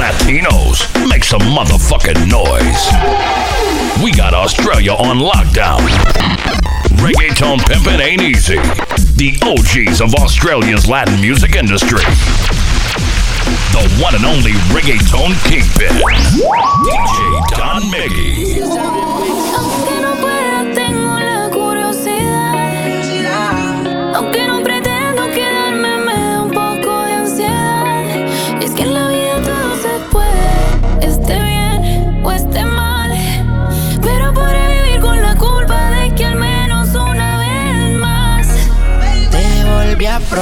Latinos, make some motherfucking noise. We got Australia on lockdown. Reggaeton pimpin' ain't easy. The OGs of Australia's Latin music industry. The one and only reggaeton kingpin, DJ Don Miggy.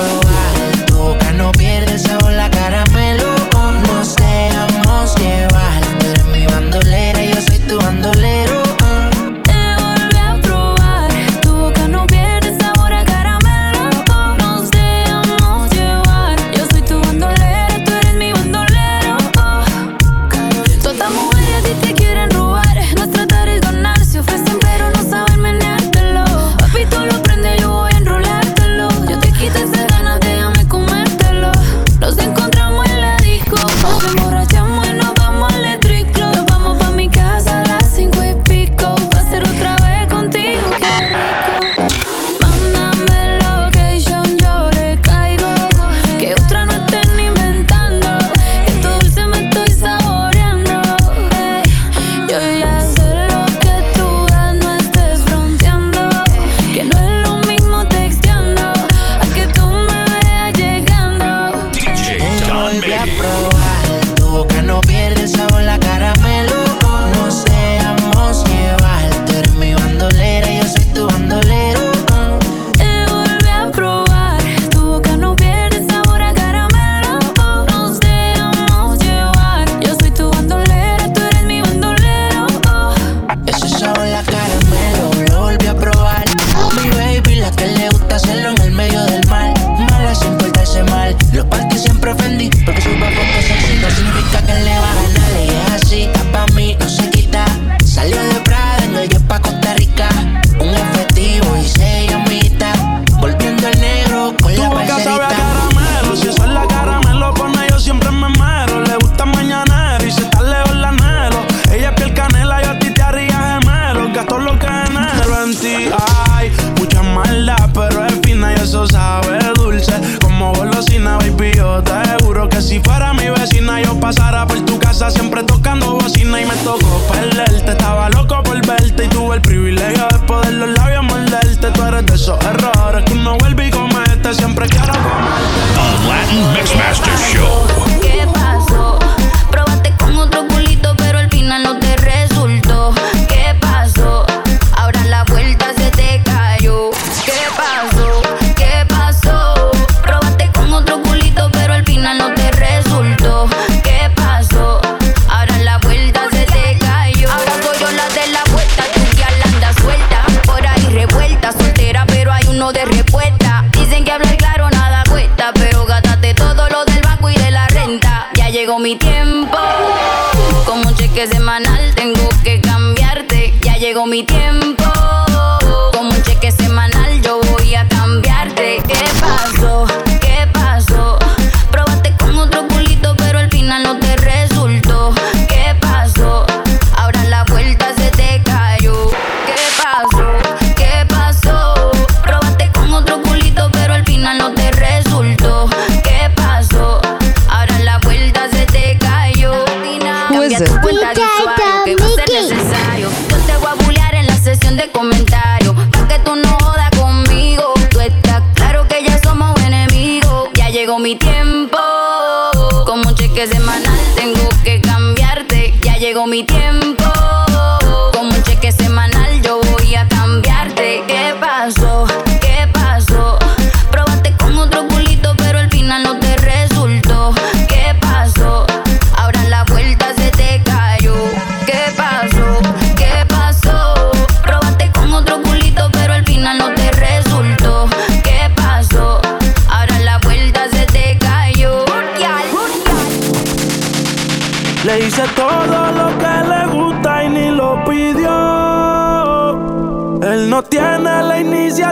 Oh. llegó mi tiempo. Yo te voy a bullear en la sesión de comentarios. Pa' que tú no jodas conmigo. Tú estás claro que ya somos enemigos. Ya llegó mi tiempo. Como un cheque semanal tengo que cambiarte. Ya llegó mi tiempo.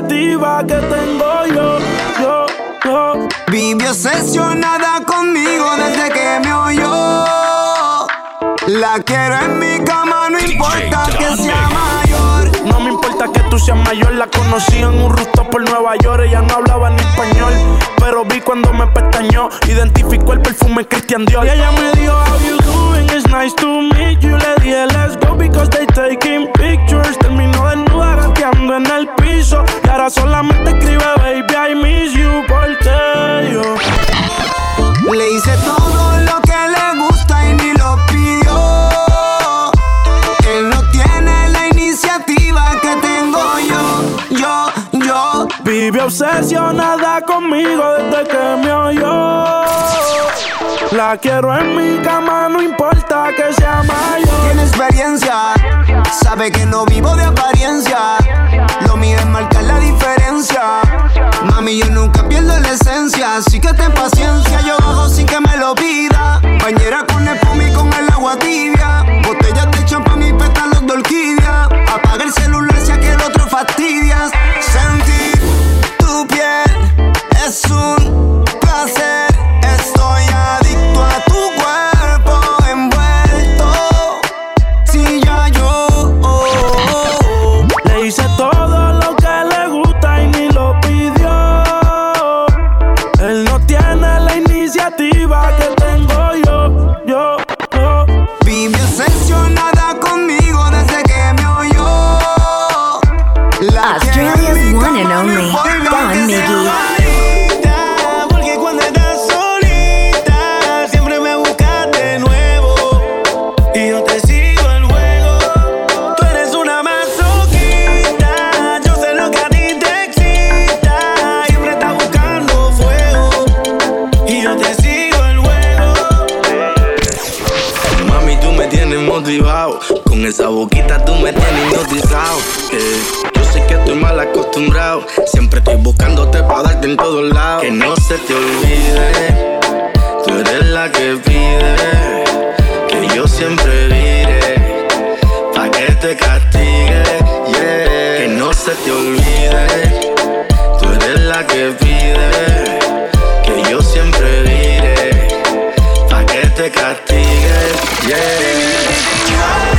que tengo yo, yo, yo. Vive obsesionada conmigo desde que me oyó. La quiero en mi cama, no importa que sea no me importa que tú seas mayor, la conocí en un rooftop por Nueva York. Ella no hablaba ni español, pero vi cuando me pestañó. Identificó el perfume Christian Dior. Y ella me dijo, How you doing? It's nice to meet you. Le dije, Let's go because they taking pictures. Terminó desnuda gateando en el piso. Y ahora solamente escribe, Baby, I miss you por yo. Le hice todo lo que le gusta obsesionada conmigo desde que me oyó. La quiero en mi cama, no importa que sea mayor. Tiene experiencia, sabe que no vivo de apariencia. Lo mío es marcar la diferencia. Mami, yo nunca pierdo la esencia, así que ten paciencia. Yo bajo sin que me lo pida. Bañera con el y con el agua tibia. Botella de champán y pétalos de orquídea. Apaga el celular si aquel otro fastidias. Sentir es un placer. Estoy adicto a tu Que no se te olvide. Tú eres la que pide. Que yo siempre vire. Pa' que te castigue. Yeah.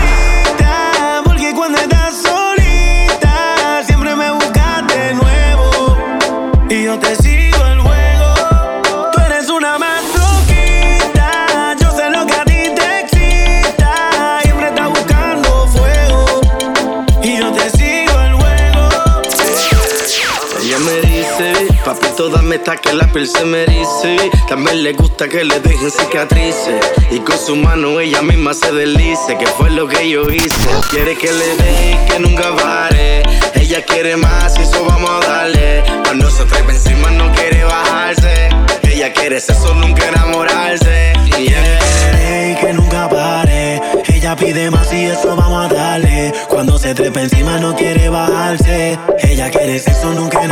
Que la piel se me erice. También le gusta que le dejen cicatrices. Y con su mano ella misma se deslice, que fue lo que yo hice. Quiere que le dé que nunca pare. Ella quiere más y eso vamos a darle. Cuando se trepa encima no quiere bajarse. Ella quiere sexo, nunca enamorarse. Y que nunca pare. Ella pide más y eso vamos a darle. Cuando se trepa encima no quiere bajarse. Ella quiere sexo, nunca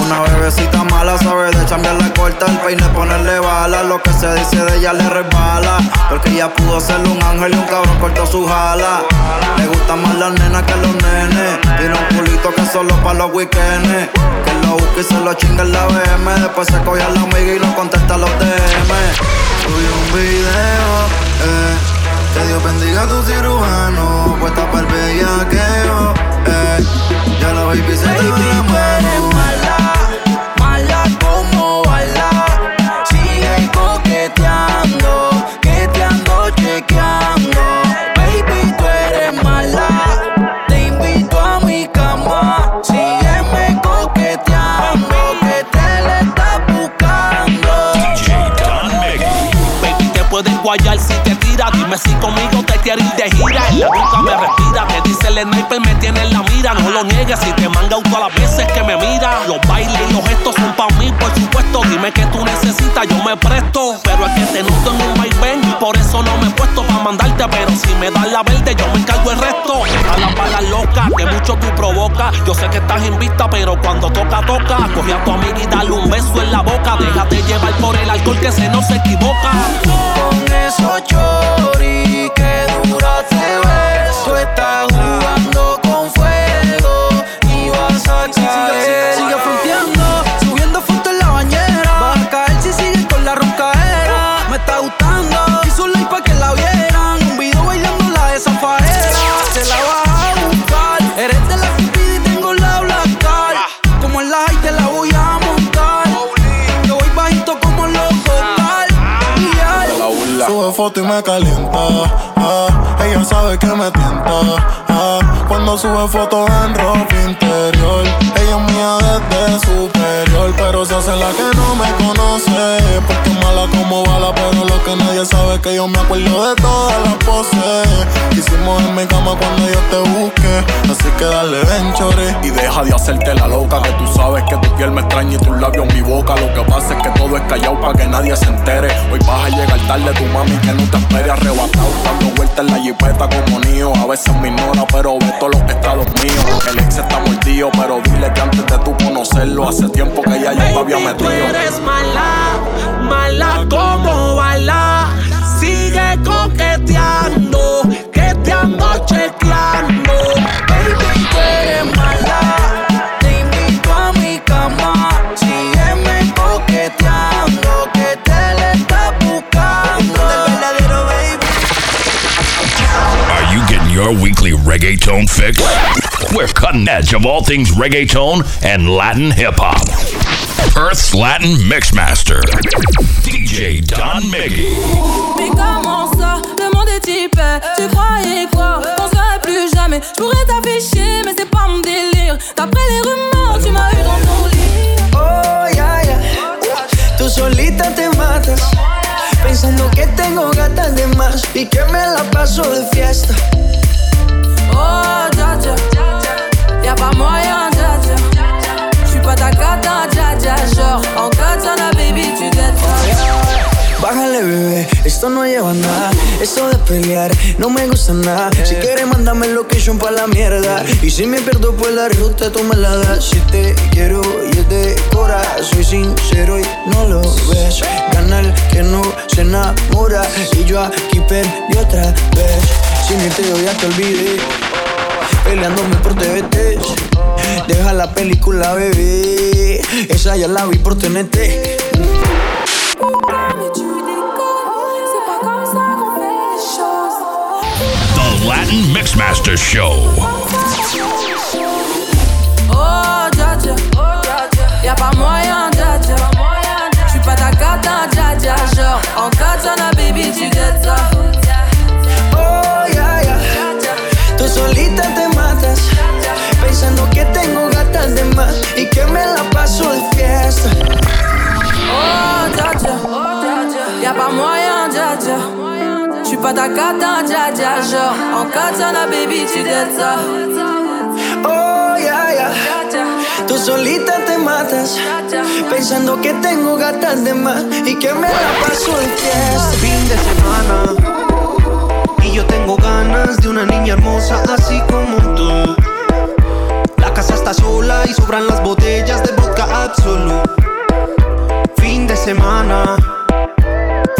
Una bebecita mala sabe de cambiar la corta, el peine ponerle bala. Lo que se dice de ella le resbala. Porque ella pudo ser un ángel y un cabrón cortó su jala. Le gustan más las nenas que los nenes. Tiene un culito que solo para los weekends. Que lo busca y se lo chinga en la BM. Después se coge a la amiga y no contesta los DM. Subí un video, eh. Que Dios bendiga a tu cirujano. Puesta para el bellaqueo, eh. Ya la baby se te va la Baby, tú eres mala. Te invito a mi cama. Sígueme coqueteando, que te le estás buscando. Baby, te puedes guayar si. Dime si conmigo te quieres ir de gira. En la boca me respira. Me dice el sniper, me tiene en la mira. No lo niegues si te manga todas las veces que me mira. Los bailes y los gestos son pa' mí, por supuesto. Dime que tú necesitas, yo me presto. Pero es que te noto en un vaivén y por eso no me he puesto pa' mandarte. Pero si me das la verde, yo me encargo el resto. A la bala loca, que mucho tú provocas. Yo sé que estás en vista, pero cuando toca, toca. Coge a tu amiga y dale un beso en la boca. Déjate llevar por el alcohol que se no se equivoca. Esos chori que dura te ves. Tú estás foto y me calienta. ah, ella sabe que me tienta. ah, cuando sube fotos en ropa interior. Ella es mía desde superior. Pero se hace la que no me conoce. Porque mala como bala. Pero lo que nadie sabe es que yo me acuerdo de todas las poses. Hicimos en mi cama cuando yo te busqué. Así que dale, ven, chore. Y deja de hacerte la loca, que tú sabes que tu piel me extraña y tus labios mi boca. Lo que pasa es que todo es callado para que nadie se entere. Hoy vas a llegar tarde, tu mami que no te espere arrebatado. Dando vueltas en la jipeta como niño. A veces me ignora, pero ve todos los estados míos. El ex está mordido, pero dile que antes de tú conocerlo, hace tiempo que ya yo me había metido. Tú eres mala, mala como bala. Sigue coqueteando, que te ando chequeando. Your weekly reggaeton fix? We're cutting edge of all things reggaeton and Latin hip hop. Earth's Latin Mixmaster, DJ Don Miggy. Mais comment ça, le monde est hyper Tu croyais quoi, qu'on se verrait plus jamais Je pourrais t'afficher, mais c'est pas mon délire D'après les rumeurs, tu m'as eu dans ton lit Oh, ya, ya. Tú solita te matas. Pensando que tengo gatas de más y que me la paso de fiesta. Oh, dja dja. Y'a pas moyen, dja dja. J'suis pas ta cata, dja dja. Genre, en katana, baby, tu dettes Bájale, bebé, esto no lleva nada. Esto de pelear no me gusta nada. Si quieres, mándame location pa' la mierda. Y si me pierdo por la ruta, tú me la das. Si te quiero y es de cora, soy sincero y no lo ves. Gana el que no se enamora. Y yo aquí perdí otra vez. Sin irte, yo ya te olvidé. Peleándome por TVT. Deja la película, bebé. Esa ya la vi por TNT. The Latin Mixmaster Show. Oh, dja dja oh, Y'a pas moyen, dja dja J'suis pas ta cata, dja dja Genre, en katana, baby, tu dettes ça Oh, ya, ya. Tú solita te matas. Pensando que tengo gatas de más y que me la paso de fiesta. Oh, dja dja Y'a pas moyen, dja dja J'suis pas ta cata, dja dja Genre, en katana, baby, tu dettes ça Oh, ya, ya. Tú solita te matas. Pensando que tengo gatas de más y que me la paso de fiesta. Fin de semana y yo tengo ganas de una niña hermosa así como tú. La casa está sola y sobran las botellas de vodka semana,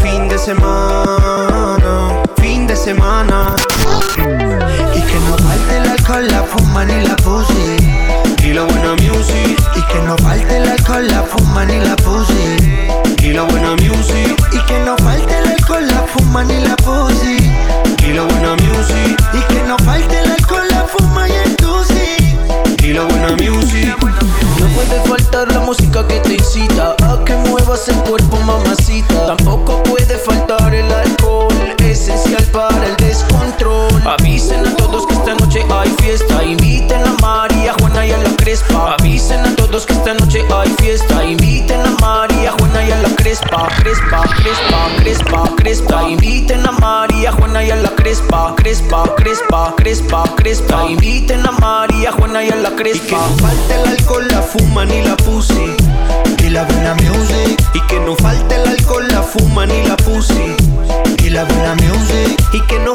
fin de semana, fin de semana. Y que no falte el alcohol, la fuma ni la pussy. Y la buena music. Y que no falte el alcohol, la fuma ni la pussy. Y la buena music. Y que no falte el alcohol, la fuma ni la pussy. Y la buena music. Y que no falte el alcohol, la fuma y el tusi. Y la buena music puede faltar la música que te incita a que muevas el cuerpo, mamacita. Tampoco puede faltar el alcohol, esencial para el descontrol. Avisen a todos que esta noche hay fiesta. Inviten a María, Juana y a la Crespa. Avisen a todos que esta noche hay fiesta. Inviten a María, Juana y a la Crespa. Crespa, Crespa, Crespa, Crespa. Inviten a María, Juana y a la Crespa. Crespa, Crespa, Crespa, Crespa. Inviten a María, Juana y a la Crespa. Y que no falte el alcohol fuma ni la pussy. Y la buena music. Y que no falte el alcohol, la fuma ni la pussy. Y la buena music. Y que no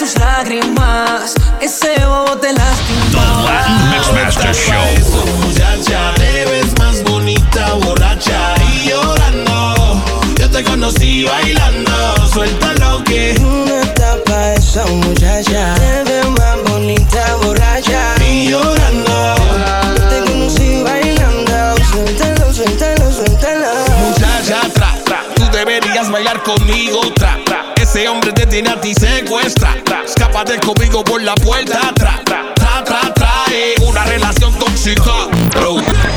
tus lágrimas, ese bobo te lastima. Latin Mixmaster Show. muchacha, te ves más bonita, borracha y llorando. Yo te conocí bailando, suelta lo que. Una tapa esa muchacha, te ves más bonita, borracha y llorando. Yo te conocí bailando, suéltalo, suéltalo, suéltalo. Muchacha, tra, tra, tú deberías bailar conmigo, tra, tra. Ese hombre te tiene a ti secuestra, Escápate conmigo por la puerta, tra, tra, tra, tra, trae una relación tóxica.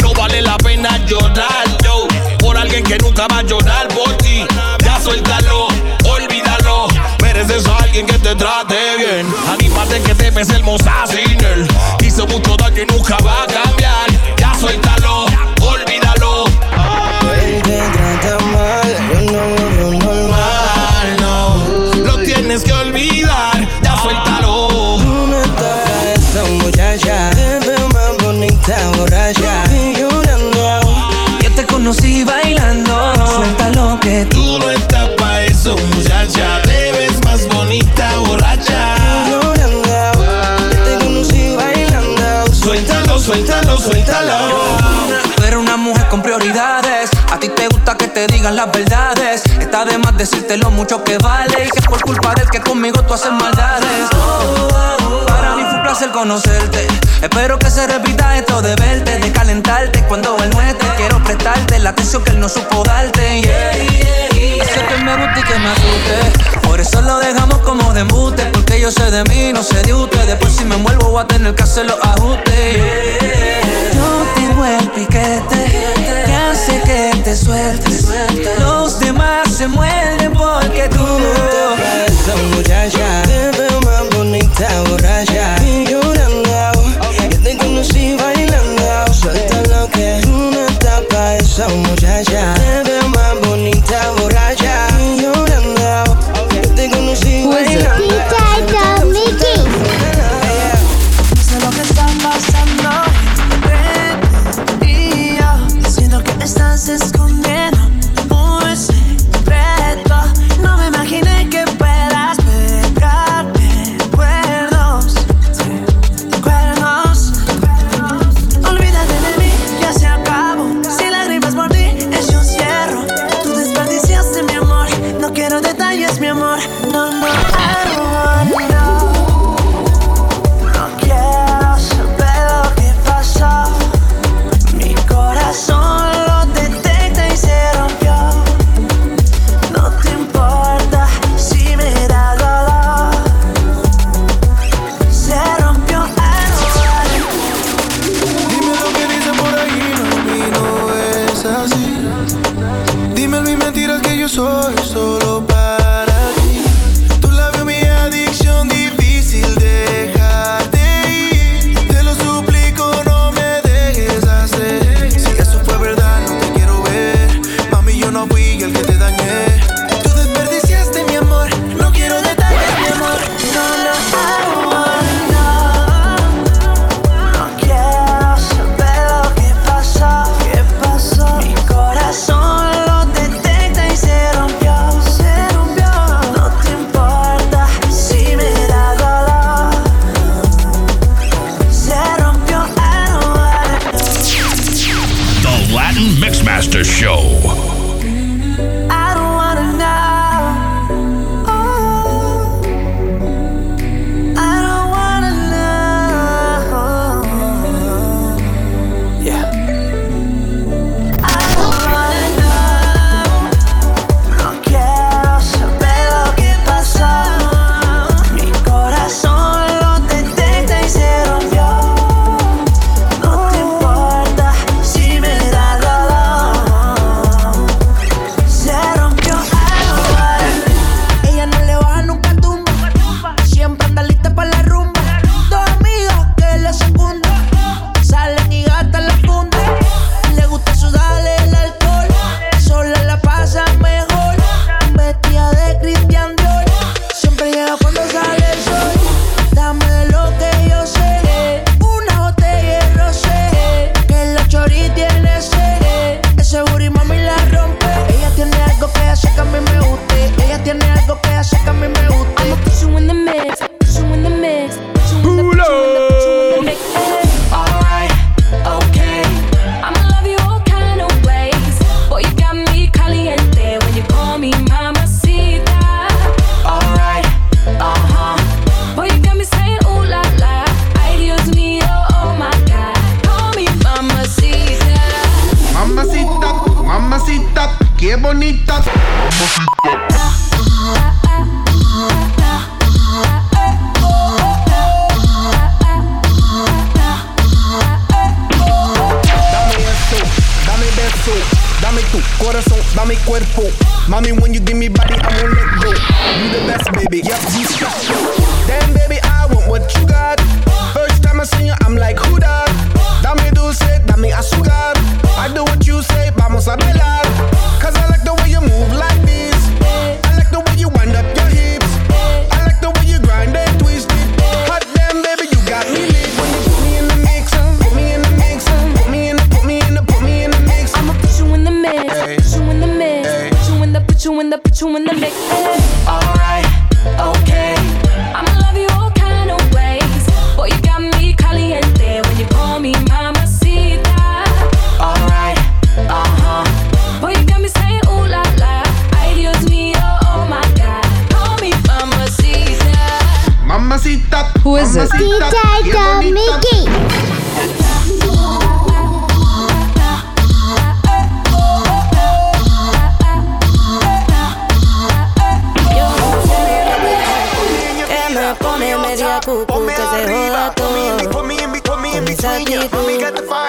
No vale la pena llorar, yo, por alguien que nunca va a llorar por ti. Ya suéltalo, olvídalo. Mereces a alguien que te trate bien. Anímate que te ves hermosa sin él. Hizo mucho daño y nunca va digan las verdades. Está de más decirte lo mucho que vale. Y que es por culpa del que conmigo tú haces maldades. Para mí fue un placer conocerte. Espero que se repita esto de verte, de calentarte cuando él no esté. Quiero prestarte la atención que él no supo darte. Yeah, yeah, yeah. Sé que me gusta y que me asuste. Por eso lo dejamos como de embuste. Porque yo sé de mí, no sé de usted. Después si me envuelvo voy a tener que hacer los ajustes. Yo tengo el piquete que hace que te sueltes. Los demás se mueren porque tú. Esa muchacha te veo más bonita, borracha muchacha. mentiras que yo soy solo para tu corazón, dame cuerpo. Mommy, when you give me body, I won't let go. You the best, baby. Yep, you stop. Damn, baby, I want what you got. Who is it? mamacita, bien bonita. Que me pone media cucu, que se joda todo. Con esa actitud,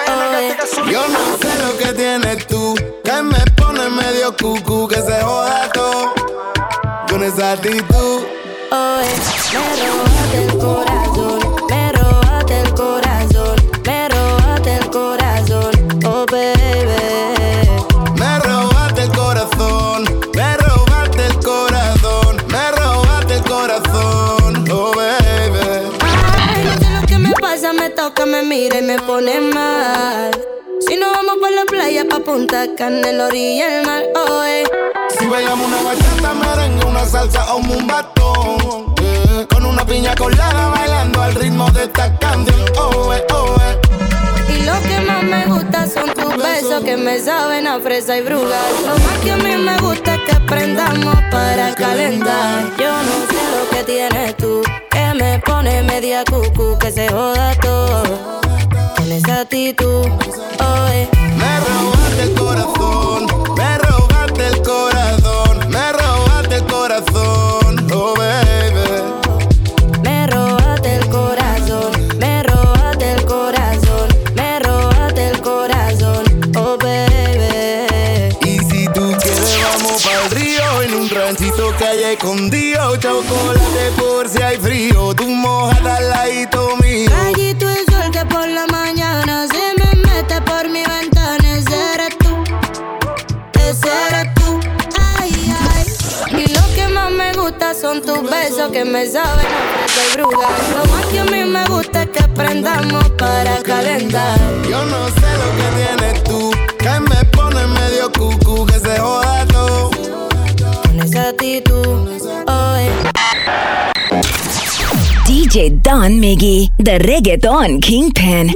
oye. Yo no sé lo que tienes tú, que me pone medio cucu, que se joda todo. Con esa actitud. Oye, me robaste el corazón, pasa, me mira y me pone mal. Si no vamos por la playa, pa' Punta Cana, en la orilla del mar, oye. Si bailamos una bachata, merengue, una salsa o un batón. eh, con una piña colada bailando al ritmo de esta canción. Oh, eh, oh, eh. Y lo que más me gusta son tus besos que me saben a fresa y brugal. Lo más que a mí me gusta es que aprendamos para calentar. Yo no sé lo que tienes tú, me pone media cucu, que se joda todo. Con esa actitud, oye. Me robaste el corazón, me robaste el corazón, me robaste el corazón, oh baby. Me robaste el corazón, me robaste el corazón, me robaste el corazón, oh baby. Y si tú quieres vamos pa'l río en un ranchito que hay escondido, chocolate me saben a fresa y brugal. Lo más que a mí me gusta es que aprendamos para calentar. Yo no sé lo que tienes tú, que me pone medio cucu, que se joda todo. Con esa actitud. DJ Don Miggy, the reggaeton kingpin.